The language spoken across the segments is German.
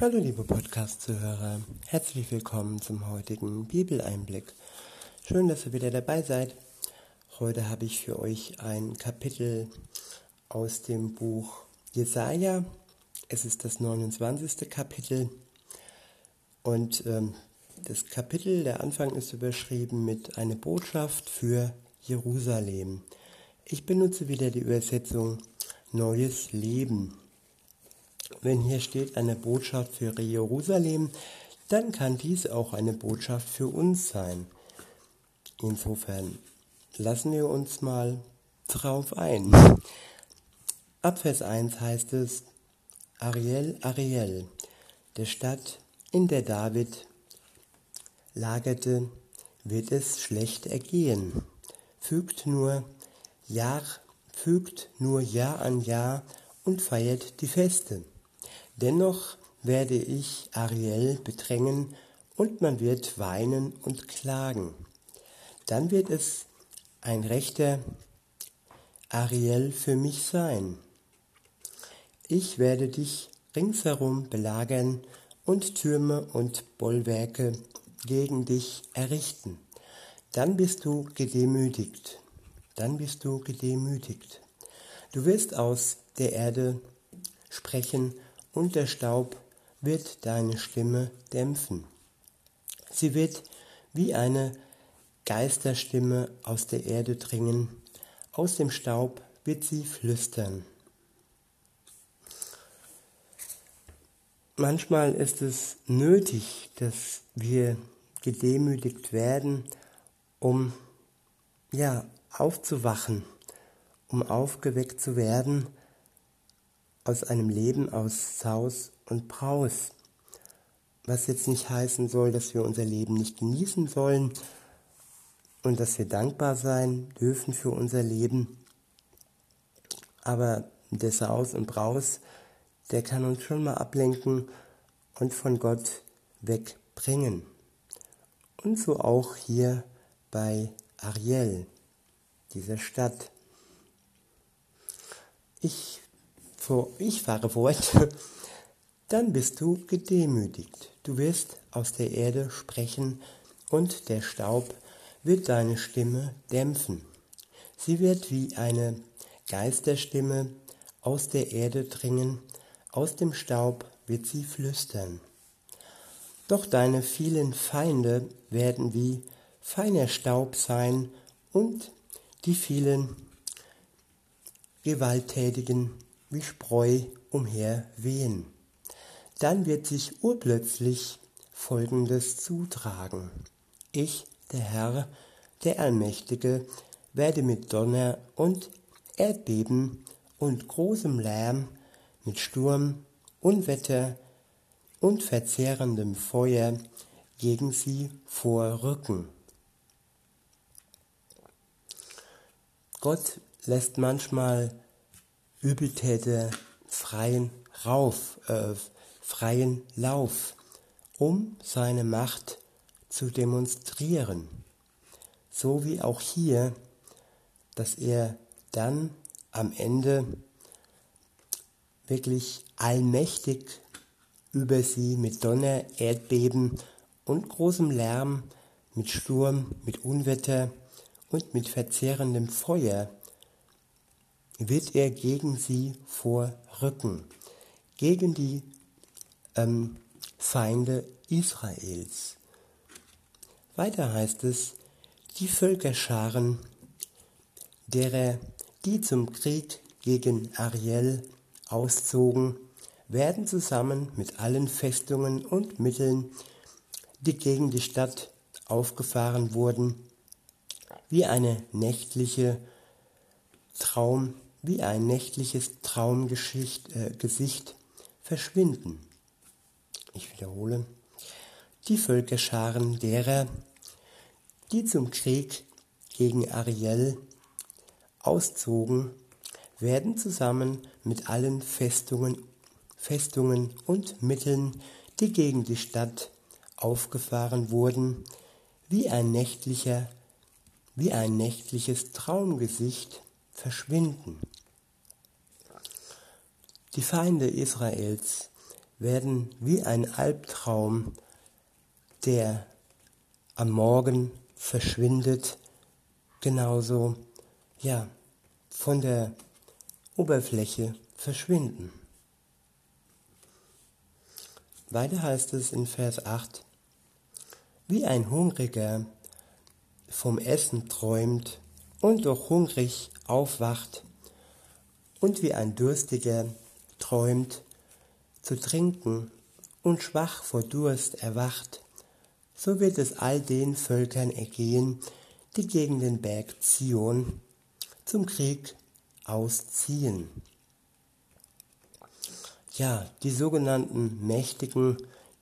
Hallo liebe Podcast-Zuhörer, herzlich willkommen zum heutigen Bibeleinblick. Schön, dass ihr wieder dabei seid. Heute habe ich für euch ein Kapitel aus dem Buch Jesaja. Es ist das 29. Kapitel und ähm, das Kapitel, der Anfang ist überschrieben mit eine Botschaft für Jerusalem. Ich benutze wieder die Übersetzung Neues Leben wenn hier steht eine Botschaft für Jerusalem, dann kann dies auch eine Botschaft für uns sein. Insofern lassen wir uns mal drauf ein. Ab Vers 1 heißt es, Ariel, Ariel, der Stadt, in der David lagerte, wird es schlecht ergehen. Fügt nur Jahr, fügt nur Jahr an Jahr und feiert die Feste. Dennoch werde ich Ariel bedrängen und man wird weinen und klagen. Dann wird es ein rechter Ariel für mich sein. Ich werde dich ringsherum belagern und Türme und Bollwerke gegen dich errichten. Dann bist du gedemütigt. Dann bist du gedemütigt. Du wirst aus der Erde sprechen und der Staub wird deine Stimme dämpfen. Sie wird wie eine Geisterstimme aus der Erde dringen, aus dem Staub wird sie flüstern. Manchmal ist es nötig, dass wir gedemütigt werden, um ja aufzuwachen, um aufgeweckt zu werden aus einem Leben aus Saus und Braus. Was jetzt nicht heißen soll, dass wir unser Leben nicht genießen sollen und dass wir dankbar sein dürfen für unser Leben. Aber der Saus und Braus, der kann uns schon mal ablenken und von Gott wegbringen. Und so auch hier bei Ariel, dieser Stadt. Ich ich fahre fort, dann bist du gedemütigt. Du wirst aus der Erde sprechen und der Staub wird deine Stimme dämpfen. Sie wird wie eine Geisterstimme aus der Erde dringen, aus dem Staub wird sie flüstern. Doch deine vielen Feinde werden wie feiner Staub sein und die vielen Gewalttätigen wie Spreu umher wehen. Dann wird sich urplötzlich Folgendes zutragen. Ich, der Herr, der Allmächtige, werde mit Donner und Erdbeben und großem Lärm, mit Sturm, Unwetter und verzehrendem Feuer gegen sie vorrücken. Gott lässt manchmal Übeltäter freien Rauf, äh, freien Lauf, um seine Macht zu demonstrieren. So wie auch hier, dass er dann am Ende wirklich allmächtig über sie mit Donner, Erdbeben und großem Lärm, mit Sturm, mit Unwetter und mit verzehrendem Feuer wird er gegen sie vorrücken, gegen die ähm, Feinde Israels. Weiter heißt es, die Völkerscharen, derer, die zum Krieg gegen Ariel auszogen, werden zusammen mit allen Festungen und Mitteln, die gegen die Stadt aufgefahren wurden, wie eine nächtliche Traum wie ein nächtliches Traumgesicht äh, verschwinden. Ich wiederhole. Die Völkerscharen derer, die zum Krieg gegen Ariel auszogen, werden zusammen mit allen Festungen, Festungen und Mitteln, die gegen die Stadt aufgefahren wurden, wie ein nächtlicher, wie ein nächtliches Traumgesicht verschwinden. Die Feinde Israels werden wie ein Albtraum, der am Morgen verschwindet, genauso ja von der Oberfläche verschwinden. Weiter heißt es in Vers 8, wie ein Hungriger vom Essen träumt und doch hungrig aufwacht, und wie ein Durstiger träumt zu trinken und schwach vor Durst erwacht, so wird es all den Völkern ergehen, die gegen den Berg Zion zum Krieg ausziehen. Ja, die sogenannten Mächtigen,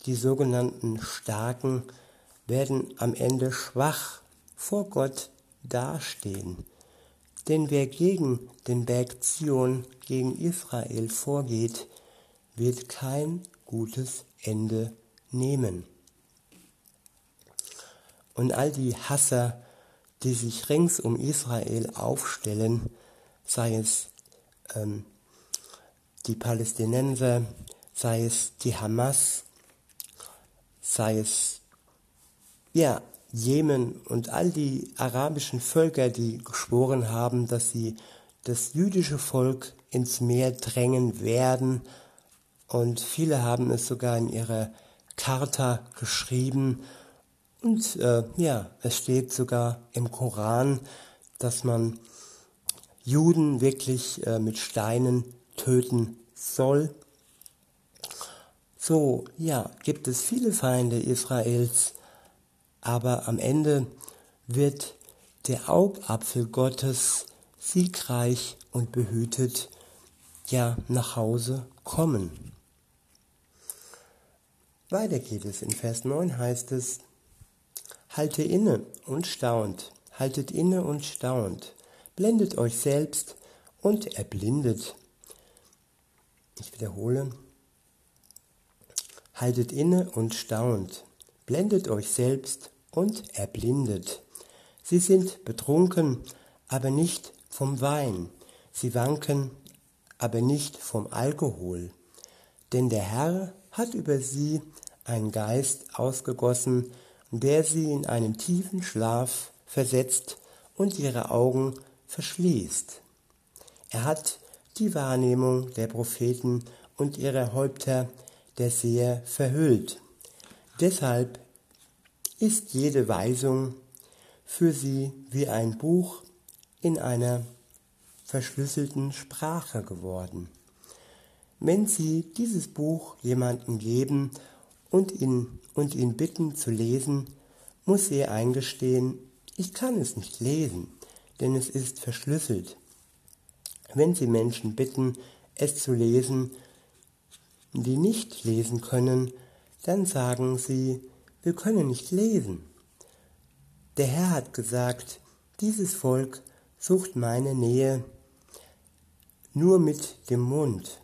die sogenannten Starken werden am Ende schwach vor Gott dastehen. Denn wer gegen den Berg Zion, gegen Israel vorgeht, wird kein gutes Ende nehmen. Und all die Hasser, die sich rings um Israel aufstellen, sei es ähm, die Palästinenser, sei es die Hamas, sei es ja Jemen und all die arabischen Völker, die geschworen haben, dass sie das jüdische Volk ins Meer drängen werden. Und viele haben es sogar in ihrer Charta geschrieben. Und äh, ja, es steht sogar im Koran, dass man Juden wirklich äh, mit Steinen töten soll. So, ja, gibt es viele Feinde Israels, aber am Ende wird der Augapfel Gottes siegreich und behütet ja nach Hause kommen. Weiter geht es. In Vers 9 heißt es, Halte inne und staunt, haltet inne und staunt, blendet euch selbst und erblindet. Ich wiederhole, haltet inne und staunt, blendet euch selbst und erblindet. Sie sind betrunken, aber nicht vom Wein. Sie wanken, aber nicht vom Alkohol. Denn der Herr hat über sie einen Geist ausgegossen, der sie in einen tiefen Schlaf versetzt und ihre Augen verschließt. Er hat die Wahrnehmung der Propheten und ihrer Häupter der Seher verhüllt. Deshalb ist jede Weisung für sie wie ein Buch in einer verschlüsselten Sprache geworden. Wenn sie dieses Buch jemandem geben und ihn, und ihn bitten zu lesen, muss er eingestehen, ich kann es nicht lesen, denn es ist verschlüsselt. Wenn sie Menschen bitten, es zu lesen, die nicht lesen können, dann sagen sie, wir können nicht lesen. Der Herr hat gesagt, dieses Volk sucht meine Nähe nur mit dem Mund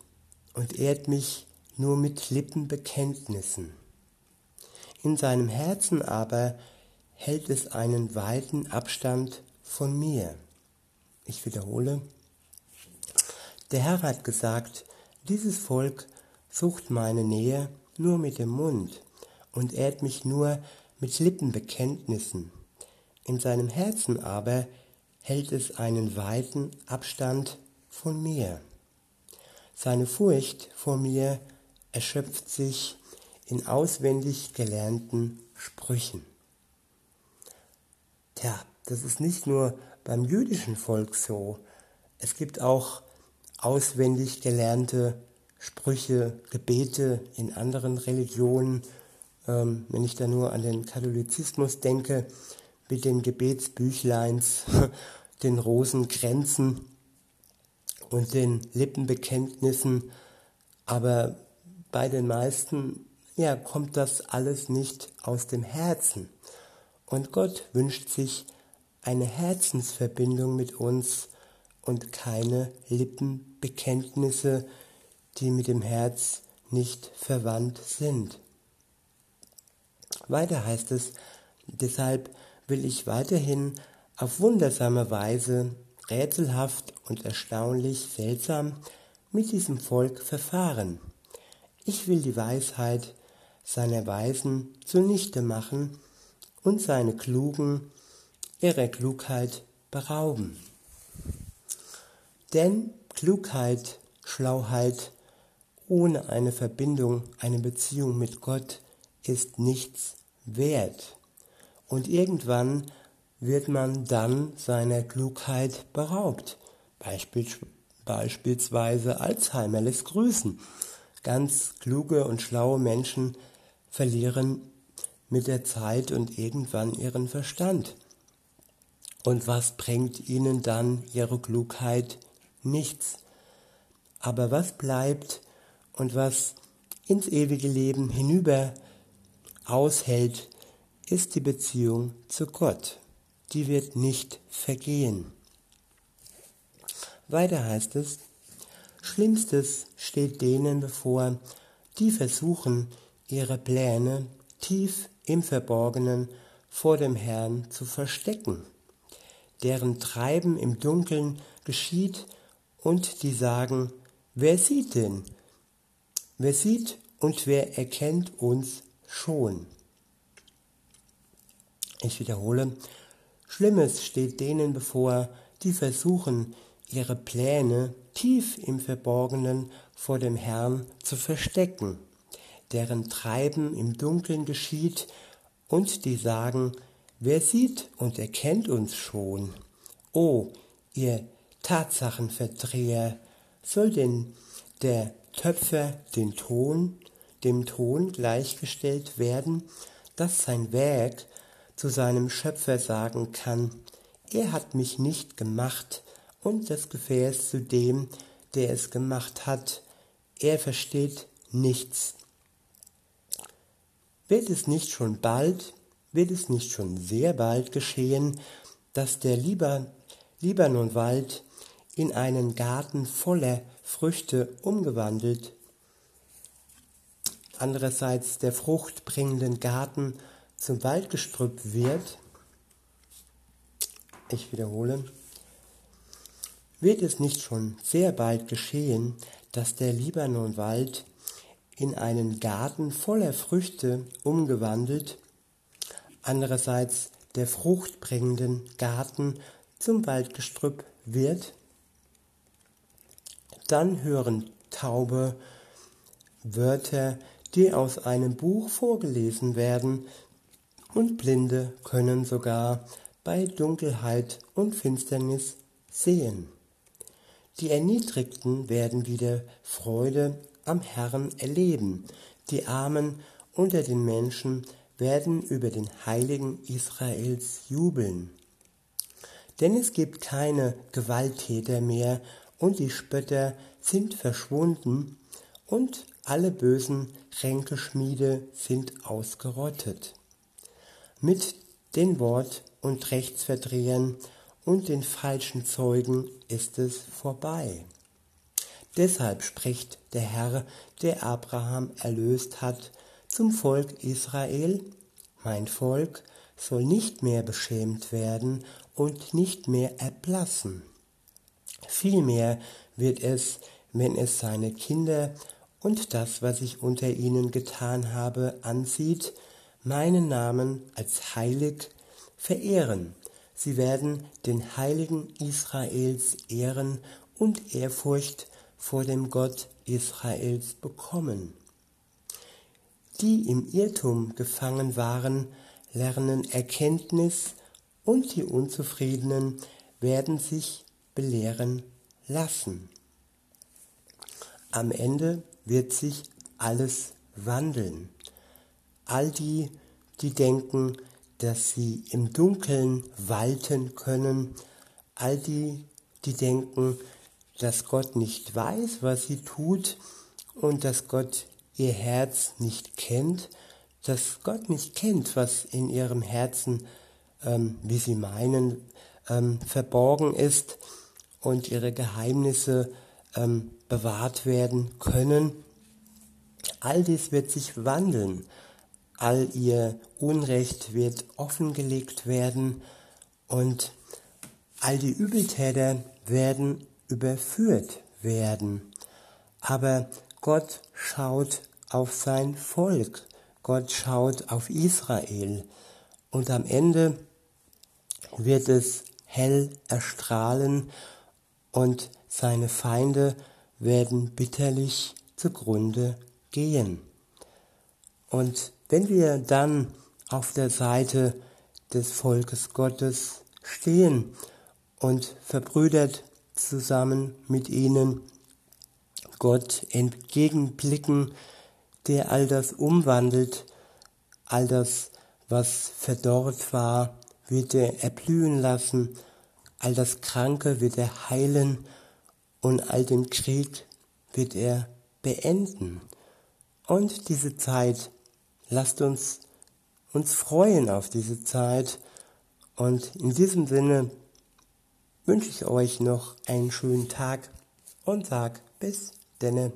und ehrt mich nur mit Lippenbekenntnissen. In seinem Herzen aber hält es einen weiten Abstand von mir. Ich wiederhole, der Herr hat gesagt, dieses Volk sucht meine Nähe nur mit dem Mund und ehrt mich nur mit Lippenbekenntnissen. In seinem Herzen aber hält es einen weiten Abstand von mir. Seine Furcht vor mir erschöpft sich in auswendig gelernten Sprüchen. Tja, das ist nicht nur beim jüdischen Volk so. Es gibt auch auswendig gelernte Sprüche, Gebete in anderen Religionen, ähm, wenn ich da nur an den Katholizismus denke, mit den Gebetsbüchleins, den Rosenkränzen und den Lippenbekenntnissen, aber bei den meisten ja, kommt das alles nicht aus dem Herzen. Und Gott wünscht sich eine Herzensverbindung mit uns und keine Lippenbekenntnisse, die mit dem Herz nicht verwandt sind. Weiter heißt es, deshalb will ich weiterhin auf wundersame Weise, rätselhaft und erstaunlich seltsam mit diesem Volk verfahren. ich will die Weisheit seiner Weisen zunichte machen und seine Klugen ihrer Klugheit berauben. Denn Klugheit, Schlauheit ohne eine Verbindung, eine Beziehung mit Gott ist nichts wert. Und irgendwann wird man dann seiner Klugheit beraubt. Beispiel, beispielsweise Alzheimer lässt grüßen. Ganz kluge und schlaue Menschen verlieren mit der Zeit und irgendwann ihren Verstand. Und was bringt ihnen dann ihre Klugheit? Nichts. Aber was bleibt und was ins ewige Leben hinüber aushält, ist die Beziehung zu Gott. Die wird nicht vergehen. Weiter heißt es, Schlimmstes steht denen bevor, die versuchen, ihre Pläne tief im Verborgenen vor dem Herrn zu verstecken, deren Treiben im Dunkeln geschieht und die sagen, wer sieht denn? Wer sieht und wer erkennt uns schon? Ich wiederhole, Schlimmes steht denen bevor, die versuchen, ihre Pläne tief im Verborgenen vor dem Herrn zu verstecken, deren Treiben im Dunkeln geschieht, und die sagen, wer sieht und erkennt uns schon? O, ihr Tatsachenverdreher, soll denn der Töpfer den Ton, dem Ton gleichgestellt werden, dass sein Werk zu seinem Schöpfer sagen kann, er hat mich nicht gemacht, und das Gefäß zu dem, der es gemacht hat, er versteht nichts. Wird es nicht schon bald, wird es nicht schon sehr bald geschehen, dass der Liban Libanonwald in einen Garten voller Früchte umgewandelt, andererseits der fruchtbringenden Garten zum Waldgestrüpp wird, ich wiederhole, wird es nicht schon sehr bald geschehen, dass der Libanonwald in einen Garten voller Früchte umgewandelt, andererseits der fruchtbringenden Garten zum Waldgestrüpp wird? Dann hören Taube Wörter, die aus einem Buch vorgelesen werden, und Blinde können sogar bei Dunkelheit und Finsternis sehen. Die Erniedrigten werden wieder Freude am Herrn erleben, die Armen unter den Menschen werden über den Heiligen Israels jubeln. Denn es gibt keine Gewalttäter mehr und die Spötter sind verschwunden und alle bösen Ränkeschmiede sind ausgerottet. Mit den Wort- und Rechtsverdrehern und den falschen Zeugen ist es vorbei. Deshalb spricht der Herr, der Abraham erlöst hat, zum Volk Israel, mein Volk soll nicht mehr beschämt werden und nicht mehr erblassen. Vielmehr wird es, wenn es seine Kinder und das, was ich unter ihnen getan habe, ansieht, meinen Namen als heilig verehren. Sie werden den Heiligen Israels ehren und Ehrfurcht vor dem Gott Israels bekommen. Die im Irrtum gefangen waren, lernen Erkenntnis und die Unzufriedenen werden sich belehren lassen. Am Ende wird sich alles wandeln. All die, die denken, dass sie im Dunkeln walten können, all die, die denken, dass Gott nicht weiß, was sie tut und dass Gott ihr Herz nicht kennt, dass Gott nicht kennt, was in ihrem Herzen, ähm, wie sie meinen, ähm, verborgen ist und ihre Geheimnisse ähm, bewahrt werden können. All dies wird sich wandeln. All ihr Unrecht wird offengelegt werden und all die Übeltäter werden überführt werden. Aber Gott schaut auf sein Volk. Gott schaut auf Israel. Und am Ende wird es hell erstrahlen und seine Feinde werden bitterlich zugrunde gehen. Und wenn wir dann auf der Seite des Volkes Gottes stehen und verbrüdert zusammen mit ihnen Gott entgegenblicken, der all das umwandelt, all das, was verdorrt war, wird er erblühen lassen, all das Kranke wird er heilen und all den Krieg wird er beenden. Und diese Zeit, lasst uns uns freuen auf diese Zeit. Und in diesem Sinne wünsche ich euch noch einen schönen Tag und sag bis denne.